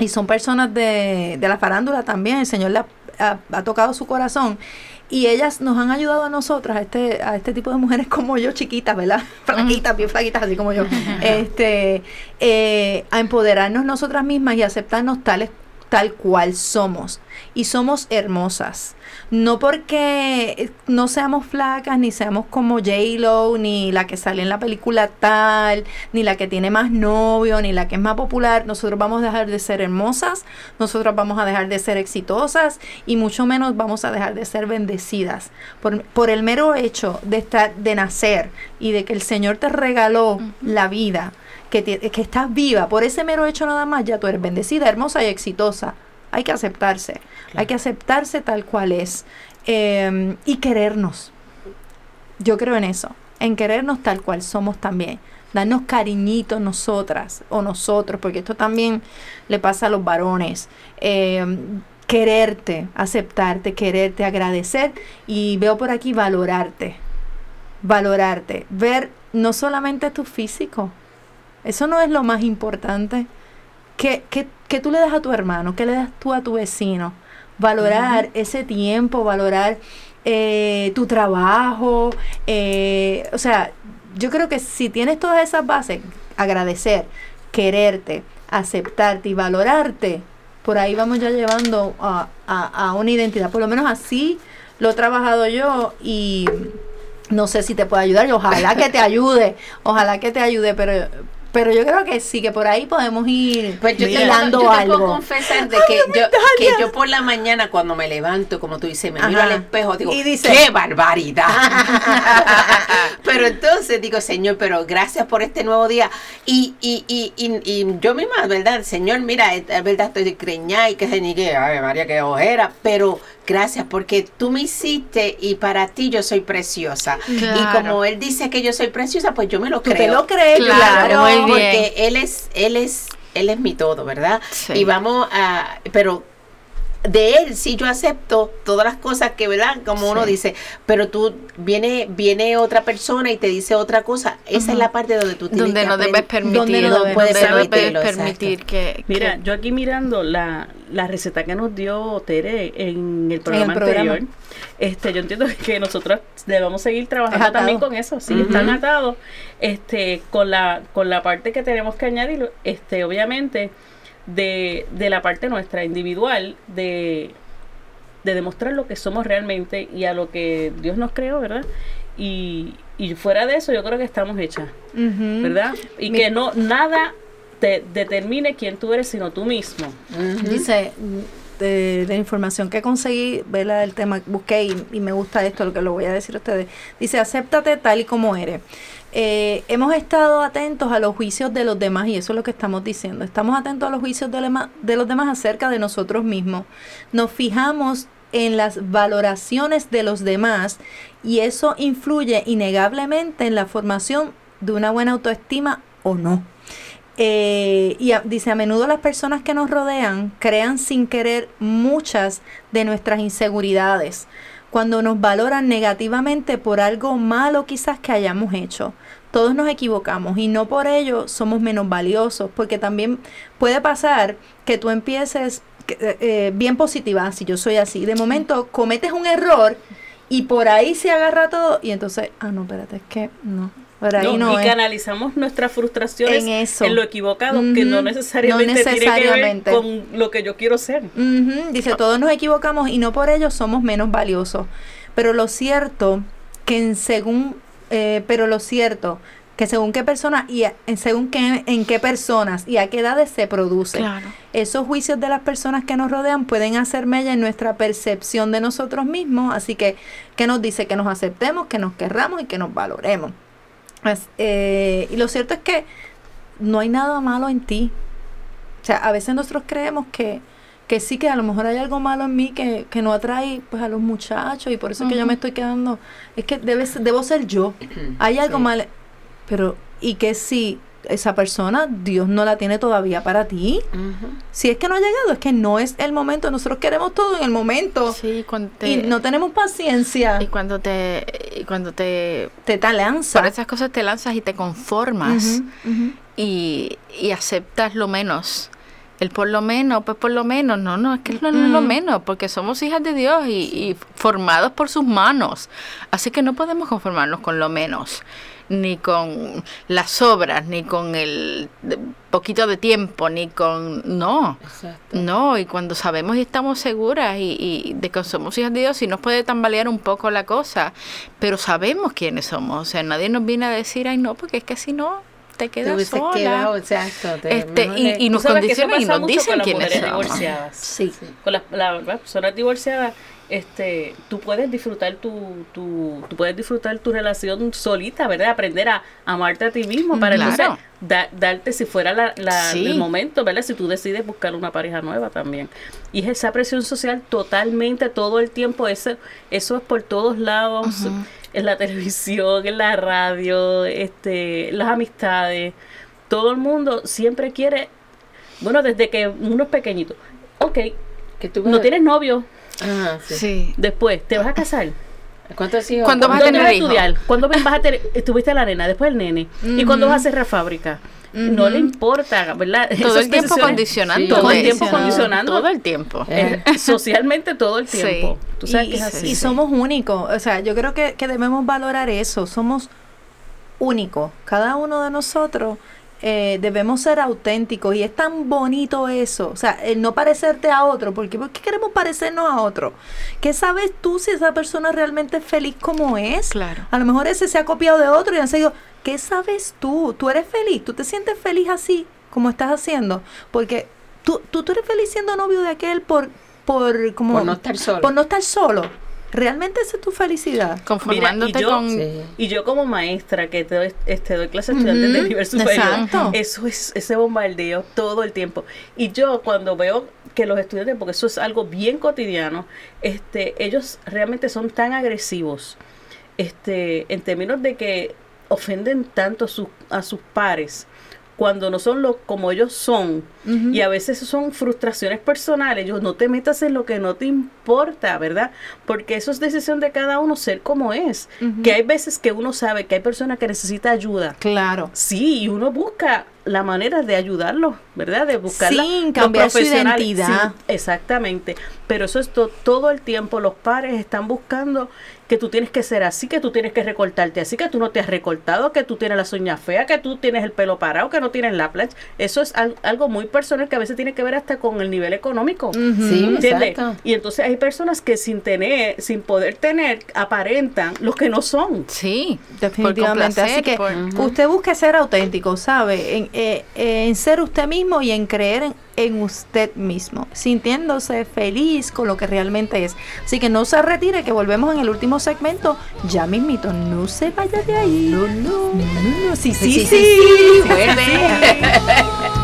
y son personas de, de la farándula también, el Señor le ha tocado su corazón y ellas nos han ayudado a nosotras, a este, a este tipo de mujeres como yo, chiquitas, ¿verdad? Flaquitas, bien flaquitas, así como yo, este, eh, a empoderarnos nosotras mismas y aceptarnos tales tal cual somos. Y somos hermosas. No porque no seamos flacas ni seamos como J Lo ni la que sale en la película tal ni la que tiene más novio ni la que es más popular. Nosotros vamos a dejar de ser hermosas nosotros vamos a dejar de ser exitosas y mucho menos vamos a dejar de ser bendecidas. Por, por el mero hecho de estar de nacer y de que el Señor te regaló la vida que, estás viva, por ese mero hecho nada más, ya tú eres bendecida, hermosa y exitosa. Hay que aceptarse, hay que aceptarse tal cual es eh, y querernos. Yo creo en eso, en querernos tal cual somos también. Darnos cariñitos nosotras o nosotros, porque esto también le pasa a los varones. Eh, quererte, aceptarte, quererte, agradecer y veo por aquí valorarte valorarte, ver no solamente tu físico, eso no es lo más importante, que tú le das a tu hermano, que le das tú a tu vecino, valorar ese tiempo, valorar eh, tu trabajo, eh, o sea, yo creo que si tienes todas esas bases, agradecer, quererte, aceptarte y valorarte, por ahí vamos ya llevando a, a- a una identidad, por lo menos así lo he trabajado yo y no sé si te puede ayudar y ojalá que te ayude, ojalá que te ayude, pero pero yo creo que sí, que por ahí podemos ir Pues yo, te, hilando yo te algo. puedo confesar de que yo, que yo por la mañana cuando me levanto, como tú dices, me miro al espejo, digo, Y dice- ¡qué barbaridad! pero entonces digo, Señor, pero gracias por este nuevo día. Y, y, y, y, y yo misma, ¿verdad? Señor, mira, es es verdad, estoy creñada y que se ni que, ay María, qué ojera, pero gracias porque tú me hiciste y para ti yo soy preciosa. Y como Él dice que yo soy preciosa, pues yo me lo Tú creo. te lo crees, Claro, claro. Porque él es, él es, él es mi todo, ¿verdad? Sí. Y vamos a, pero de él sí yo acepto todas las cosas que, ¿verdad? Como uno dice, pero tú viene, viene otra persona y te dice otra cosa. Esa es la parte donde tú tienes donde que no debes permitir, Donde no donde debes puedes no debes permitirlo, permitir que, Mira, yo aquí mirando la, la receta que nos dio Tere en el programa programa. anterior, este, yo entiendo que nosotros debemos seguir trabajando también con eso, sí, están atados, este, con la, con la parte que tenemos que añadir, este, obviamente, de, de la parte nuestra individual, de, de demostrar lo que somos realmente y a lo que Dios nos creó, ¿verdad? Y, y fuera de eso, yo creo que estamos hechas. ¿verdad? Y Mi- que no nada te determine quién tú eres, sino tú mismo. Dice, de, de la información que conseguí, ¿verdad? El tema, busqué y, y me gusta esto, lo que lo voy a decir a ustedes. Dice, acéptate tal y como eres. Eh, hemos estado atentos a los juicios de los demás y eso es lo que estamos diciendo. Estamos atentos a los juicios de, los demás acerca de nosotros mismos. Nos fijamos en las valoraciones de los demás y eso influye innegablemente en la formación de una buena autoestima o no. Eh, y dice, a menudo las personas que nos rodean crean sin querer muchas de nuestras inseguridades cuando nos valoran negativamente por algo malo quizás que hayamos hecho. Todos nos equivocamos y no por ello somos menos valiosos, porque también puede pasar que tú empieces eh, eh, bien positiva, si yo soy así, de momento cometes un error y por ahí se agarra todo y entonces, ah, no, espérate, es que no, por ahí no, y es. canalizamos nuestras frustraciones En eso. lo equivocado, que no necesariamente, No tiene que ver necesariamente. con lo que yo quiero ser. Dice, todos nos equivocamos y no por ello somos menos valiosos. Pero lo cierto que en según, eh, pero lo cierto que según qué personas y a- en según qué, en qué personas y a qué edades se produce. Claro. Esos juicios de las personas que nos rodean pueden hacer mella en nuestra percepción de nosotros mismos, así que, ¿qué nos dice? Que nos aceptemos, que nos querramos y que nos valoremos. Eh, y lo cierto es que no hay nada malo en ti. O sea, a veces nosotros creemos que, que sí, que a lo mejor hay algo malo en mí que, que no atrae pues a los muchachos y por eso es que yo me estoy quedando. Es que debe, debo ser yo. Hay algo Sí. mal. Pero, ¿y que si esa persona, Dios no la tiene todavía para ti? Si es que no ha llegado, es que no es el momento. Nosotros queremos todo en el momento. Sí, cuando te, Y no tenemos paciencia. y cuando te y cuando te te talanza. por esas cosas te lanzas y te conformas y, y aceptas lo menos. El por lo menos, pues por lo menos, no, no, es que no, no es lo menos, porque somos hijas de Dios y, y formados por sus manos. Así que no podemos conformarnos con lo menos, ni con las obras, ni con el poquito de tiempo, ni con... No, Exacto. no, y cuando sabemos y estamos seguras y, y de que somos hijas de Dios, sí nos puede tambalear un poco la cosa, pero sabemos quiénes somos. O sea, nadie nos viene a decir, ay, no, porque es que si no, te quedas sola. quedado, exacto. te- Este, y- y nos condicionan y nos dicen con las quiénes somos. divorciadas. Sí. Con las, la- las personas divorciadas, este, tú puedes disfrutar tu, tu, tú puedes disfrutar tu relación solita, ¿verdad? Aprender a amarte a ti mismo para Claro. entonces da- darte si fuera la, la- Sí. el momento, ¿verdad? Si tú decides buscar una pareja nueva también. Y es esa presión social totalmente todo el tiempo, eso, eso es por todos lados, en la televisión, en la radio, este, las amistades. Todo el mundo siempre quiere, bueno, desde que uno es pequeñito, ok, que tú no tienes novio, Ajá, sí. Sí. después te vas a casar. ¿Cuántos hijos? ¿Cuándo vas a ¿Dónde tener vas a estudiar? ¿Cuándo vas a tener, estuviste la nena, después el nene? ¿Y cuándo vas a cerrar fábrica? No le importa, ¿verdad? Todo Esas el tiempo condicionando. todo el tiempo condicionando. Todo el tiempo. Eh, socialmente todo el Sí. tiempo. Tú sabes y, que es así. y somos únicos. O sea, yo creo que, que debemos valorar eso. Somos únicos. Cada uno de nosotros eh, debemos ser auténticos. Y es tan bonito eso. O sea, el no parecerte a otro. Porque, ¿Por qué queremos parecernos a otro? ¿Qué sabes tú si esa persona realmente es feliz como es? Claro. A lo mejor ese se ha copiado de otro y han seguido. ¿Qué sabes tú? ¿Tú eres feliz? ¿Tú te sientes feliz así como estás haciendo? Porque tú, tú, tú eres feliz siendo novio de aquel por, por, como, Por no estar solo. por no estar solo. ¿Realmente esa es tu felicidad? Conformándote Mira, y yo- con... Sí. Y yo como maestra que te doy, este, doy clases a estudiantes de nivel superior, exacto. eso es ese bombardeo todo el tiempo. Y yo cuando veo que los estudiantes, porque eso es algo bien cotidiano, este, ellos realmente son tan agresivos, este, en términos de que ofenden tanto a sus, a sus pares cuando no son lo como ellos son. Y a veces son frustraciones personales. Yo no te metas en lo que no te importa verdad porque eso es decisión de cada uno ser como es. Que hay veces que uno sabe que hay personas que necesitan ayuda. Claro. sí y uno busca la manera de ayudarlos verdad de buscar Sin cambiar su identidad. Sí, exactamente. Pero eso es to- todo el tiempo los pares están buscando que tú tienes que ser así, que tú tienes que recortarte así, que tú no te has recortado, que tú tienes las uñas feas, que tú tienes el pelo parado, que no tienes la plancha. Eso es al- algo muy personal que a veces tiene que ver hasta con el nivel económico. Sí, ¿Entiendes? exacto. Y entonces hay personas que sin tener, sin poder tener, aparentan los que no son. Sí, Definitivamente. Por Así que usted busque ser auténtico, ¿sabe? En, eh, en ser usted mismo y en creer en, en usted mismo, sintiéndose feliz con lo que realmente es. Así que no se retire, que volvemos en el último segmento. Ya mismito, no se vaya de ahí. No, no, no, no. Sí, sí, sí. Sí, sí, Sin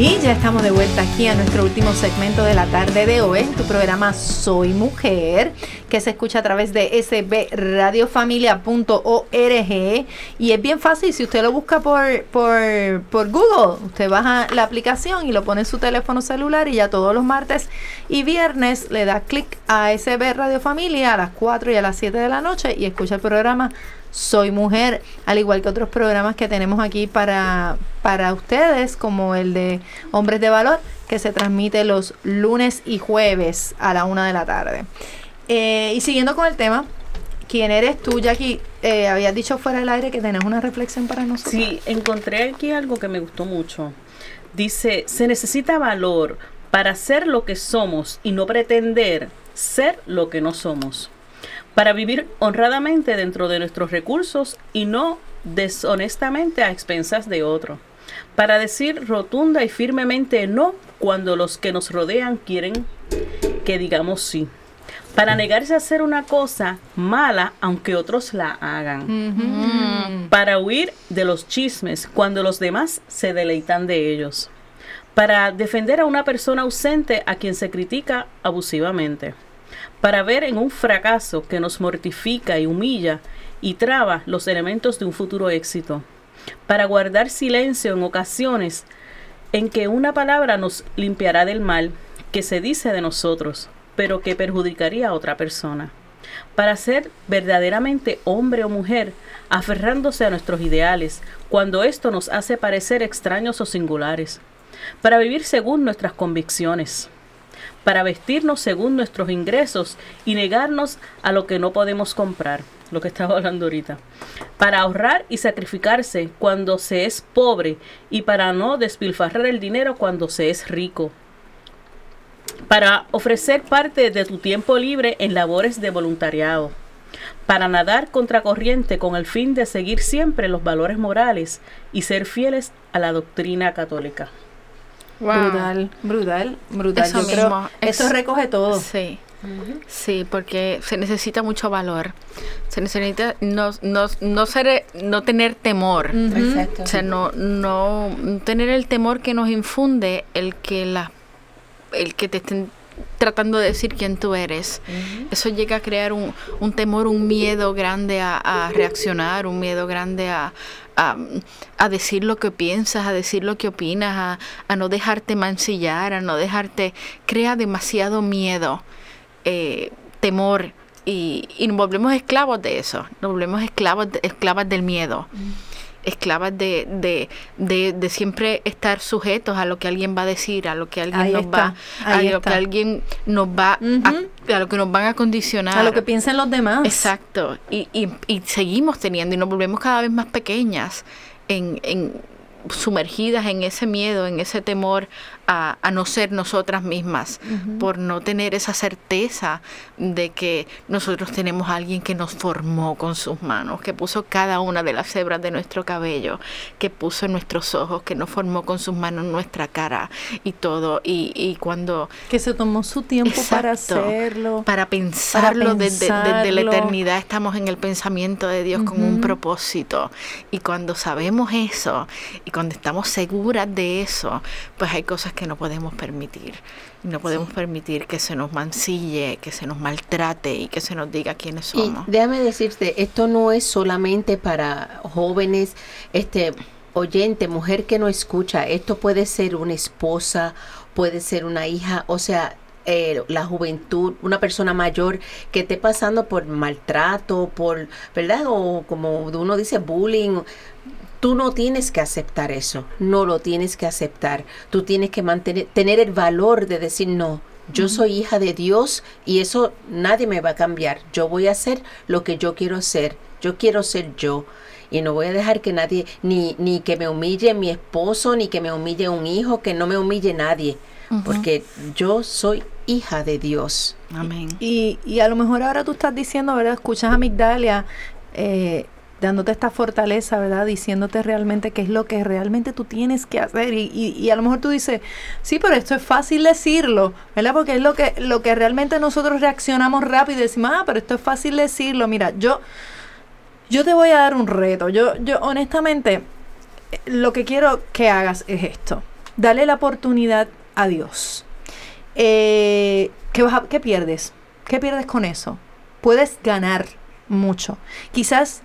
Y ya estamos de vuelta aquí a nuestro último segmento de la tarde de hoy tu programa Soy Mujer, que se escucha a través de sbradiofamilia.org y es bien fácil, si usted lo busca por, por, por Google, usted baja la aplicación y lo pone en su teléfono celular y ya todos los martes y viernes le da clic a SB Radio Familia a las 4 y a las 7 de la noche y escucha el programa soy mujer, al igual que otros programas que tenemos aquí para, para ustedes, como el de Hombres de Valor, que se transmite los lunes y jueves a la una de la tarde. Eh, y siguiendo con el tema, quién eres tú, Jackie. Eh, habías dicho fuera del aire que tenés una reflexión para nosotros. Sí, encontré aquí algo que me gustó mucho. Dice, se necesita valor para ser lo que somos y no pretender ser lo que no somos. Para vivir honradamente dentro de nuestros recursos y no deshonestamente a expensas de otro. Para decir rotunda y firmemente no cuando los que nos rodean quieren que digamos sí. Para negarse a hacer una cosa mala aunque otros la hagan. Para huir de los chismes cuando los demás se deleitan de ellos. Para defender a una persona ausente a quien se critica abusivamente. Para ver en un fracaso que nos mortifica y humilla y traba los elementos de un futuro éxito. Para guardar silencio en ocasiones en que una palabra nos limpiará del mal que se dice de nosotros, pero que perjudicaría a otra persona. Para ser verdaderamente hombre o mujer, aferrándose a nuestros ideales, cuando esto nos hace parecer extraños o singulares. Para vivir según nuestras convicciones. Para vestirnos según nuestros ingresos y negarnos a lo que no podemos comprar, lo que estaba hablando ahorita. Para ahorrar y sacrificarse cuando se es pobre y para no despilfarrar el dinero cuando se es rico para ofrecer parte de tu tiempo libre en labores de voluntariado, para nadar contracorriente con el fin de seguir siempre los valores morales y ser fieles a la doctrina católica. Brutal, brutal, brutal. Eso Yo creo- mismo, eso es- recoge todo. Sí. Sí, porque se necesita mucho valor. Se necesita no, no, no, ser, no tener temor. Exacto. O sea, no, no tener el temor que nos infunde el que la, el que te estén tratando de decir quién tú eres. Eso llega a crear un, un temor, un miedo grande a, a reaccionar, un miedo grande a, a, a decir lo que piensas, a decir lo que opinas, a, a no dejarte mancillar, a no dejarte... Crea demasiado miedo, eh, temor y, y nos volvemos esclavos de eso, nos volvemos esclavos, esclavas del miedo esclavas de, de, de, de siempre estar sujetos a lo que alguien va a decir, a lo que alguien Ahí nos está, va, a lo está. que alguien nos va, a, a lo que nos van a condicionar. A lo que piensen los demás. Exacto. Y, y, y seguimos teniendo y nos volvemos cada vez más pequeñas en, en sumergidas en ese miedo, en ese temor a, a no ser nosotras mismas, por no tener esa certeza de que nosotros tenemos a alguien que nos formó con sus manos, que puso cada una de las hebras de nuestro cabello, que puso en nuestros ojos, que nos formó con sus manos nuestra cara y todo. Y, y cuando Que se tomó su tiempo para hacerlo. para pensarlo desde, desde la eternidad estamos en el pensamiento de Dios con un propósito y cuando sabemos eso y cuando estamos seguras de eso pues hay cosas que no podemos permitir no podemos permitir que se nos mancille que se nos maltrate y que se nos diga quiénes Y somos déjame decirte, esto no es solamente para jóvenes, este oyente, mujer que no escucha, esto puede ser una esposa, puede ser una hija, o sea, eh, la juventud, una persona mayor que esté pasando por maltrato, por, ¿verdad? O como uno dice, bullying. Tú no tienes que aceptar eso, no lo tienes que aceptar. Tú tienes que mantener, tener el valor de decir no. Yo soy hija de Dios y eso nadie me va a cambiar. Yo voy a hacer lo que yo quiero hacer. Yo quiero ser yo. Y no voy a dejar que nadie, ni, ni que me humille mi esposo, ni que me humille un hijo, que no me humille nadie. Porque yo soy hija de Dios. amén Y, y a lo mejor ahora tú estás diciendo, ¿verdad? Escuchas a Migdalia eh, dándote esta fortaleza, ¿verdad? Diciéndote realmente qué es lo que realmente tú tienes que hacer. Y, y, a lo mejor tú dices, sí, pero esto es fácil decirlo, ¿verdad? Porque es lo que, lo que realmente nosotros reaccionamos rápido y decimos, ah, pero esto es fácil decirlo. Mira, yo, yo te voy a dar un reto. Yo, yo honestamente, eh, lo que quiero que hagas es esto. Dale la oportunidad a Dios. Eh, ¿qué, vas a- qué pierdes? ¿Qué pierdes con eso? Puedes ganar mucho. Quizás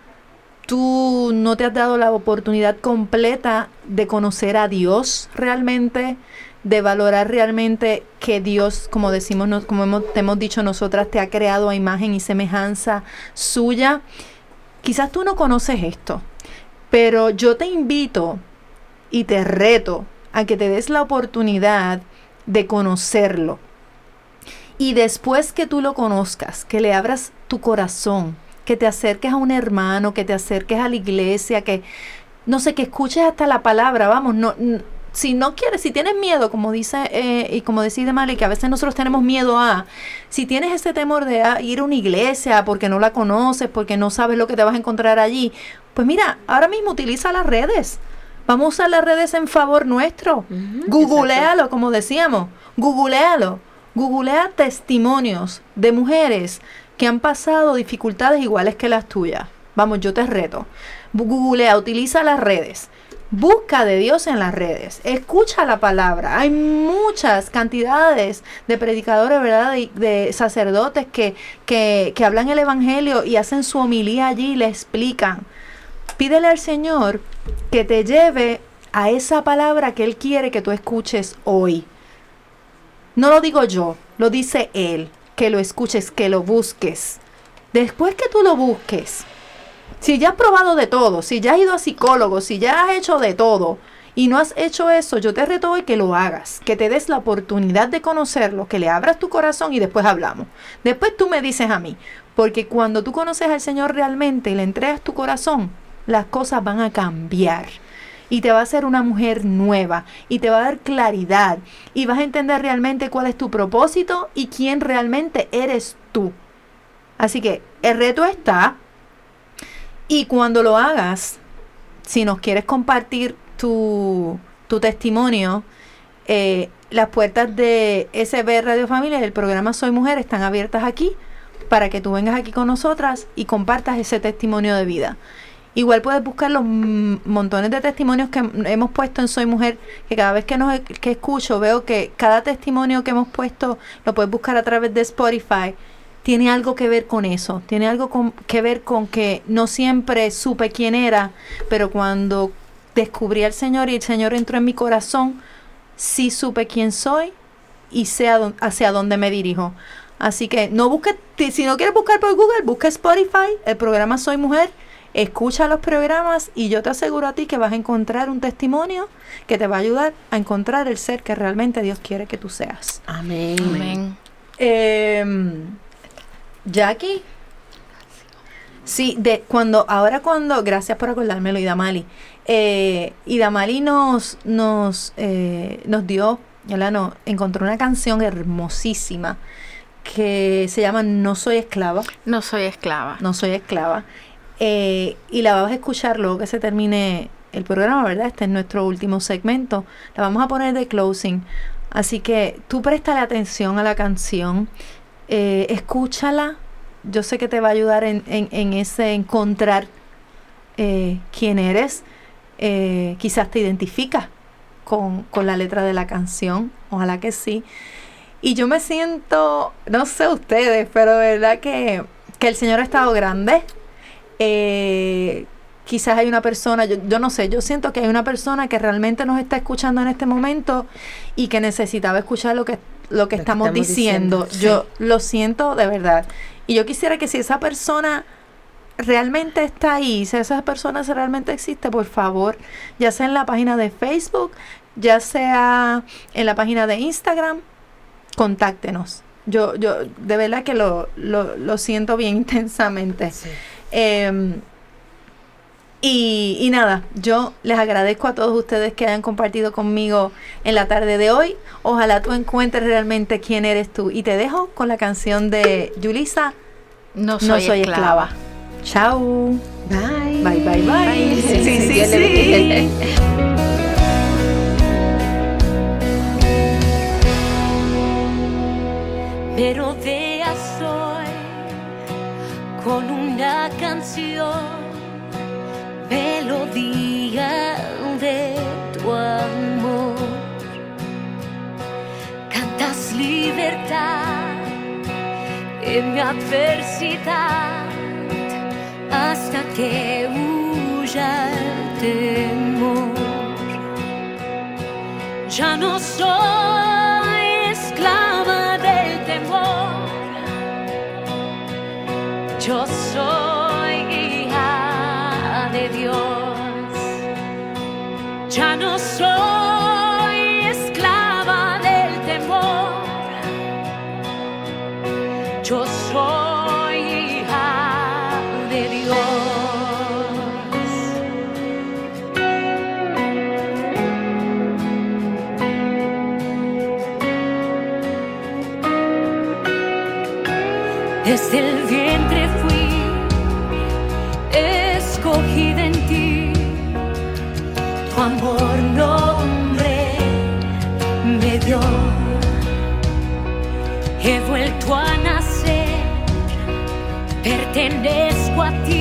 tú no te has dado la oportunidad completa de conocer a Dios realmente, de valorar realmente que Dios, como decimos, como te hemos dicho nosotras, te ha creado a imagen y semejanza suya. Quizás tú no conoces esto, pero yo te invito y te reto a que te des la oportunidad de conocerlo. Y después que tú lo conozcas, que le abras tu corazón que te acerques a un hermano, que te acerques a la iglesia, que no sé, que escuches hasta la palabra, vamos, no, si no quieres, si tienes miedo, como dice eh, y como decide Mali, que a veces nosotros tenemos miedo a, si tienes ese temor de a, ir a una iglesia porque no la conoces, porque no sabes lo que te vas a encontrar allí, pues mira, ahora mismo utiliza las redes. Vamos a usar las redes en favor nuestro. Googlealo, como decíamos. Googlealo. Googlea testimonios de mujeres que han pasado dificultades iguales que las tuyas. Vamos, yo te reto. Googlea, utiliza las redes. Busca de Dios en las redes. Escucha la palabra. Hay muchas cantidades de predicadores, ¿verdad? De, de sacerdotes que, que, que hablan el Evangelio y hacen su homilía allí y le explican. Pídele al Señor que te lleve a esa palabra que Él quiere que tú escuches hoy. No lo digo yo, lo dice Él, que lo escuches, que lo busques. Después que tú lo busques, si ya has probado de todo, si ya has ido a psicólogo, si ya has hecho de todo y no has hecho eso, yo te reto hoy que lo hagas, que te des la oportunidad de conocerlo, que le abras tu corazón y después hablamos. Después tú me dices a mí, porque cuando tú conoces al Señor realmente y le entregas tu corazón, las cosas van a cambiar. Y te va a hacer una mujer nueva y te va a dar claridad y vas a entender realmente cuál es tu propósito y quién realmente eres tú. Así que el reto está y cuando lo hagas, si nos quieres compartir tu, tu testimonio, eh, las puertas de SB Radio Familia, del programa Soy Mujer, están abiertas aquí para que tú vengas aquí con nosotras y compartas ese testimonio de vida. Igual puedes buscar los montones de testimonios que hemos puesto en Soy Mujer, que cada vez que, nos, que escucho veo que cada testimonio que hemos puesto lo puedes buscar a través de Spotify. Tiene algo que ver con eso, tiene algo que ver con que no siempre supe quién era, pero cuando descubrí al Señor y el Señor entró en mi corazón, sí supe quién soy y sé hacia dónde me dirijo. Así que no busques, si no quieres buscar por Google, busca Spotify, el programa Soy Mujer, escucha los programas y yo te aseguro a ti que vas a encontrar un testimonio que te va a ayudar a encontrar el ser que realmente Dios quiere que tú seas. Amén. Amén. Em, Jackie. Sí, de cuando, ahora cuando, gracias por acordármelo, Idamali. Eh, Idamali nos, nos, eh, nos dio, ¿verdad? No, encontró una canción hermosísima que se llama No soy esclava. No soy esclava. No soy esclava. Eh, y la vamos a escuchar luego que se termine el programa, ¿verdad? Este es nuestro último segmento. La vamos a poner de closing. Así que tú préstale atención a la canción, eh, escúchala. Yo sé que te va a ayudar en, en- en ese encontrar eh, quién eres. Quizás te identificas con, con la letra de la canción. Ojalá que sí. Y yo me siento, no sé ustedes, pero verdad que, que el Señor ha estado grande. Eh, quizás hay una persona, yo, yo no sé, yo siento que hay una persona que realmente nos está escuchando en este momento y que necesitaba escuchar lo que, lo que estamos, estamos diciendo. diciendo, Yo lo siento de verdad. Y yo quisiera que si esa persona realmente está ahí, si esa persona realmente existe, por favor, ya sea en la página de Facebook, ya sea en la página de Instagram, contáctenos. Yo, yo de verdad que lo, lo, lo siento bien intensamente. Sí. Eh, y, y nada, yo les agradezco a todos ustedes que hayan compartido conmigo en la tarde de hoy. Ojalá tú encuentres realmente quién eres tú. Y te dejo con la canción de Yulisa, No soy, No soy esclava. esclava. Chao. Bye. Bye, bye, bye. Sí, Sí, sí, bendiga. sí. me canción, melodía de tu amor. Cantas libertad en mi adversidad hasta que huya el temor. Ya no soy pertenezco a ti.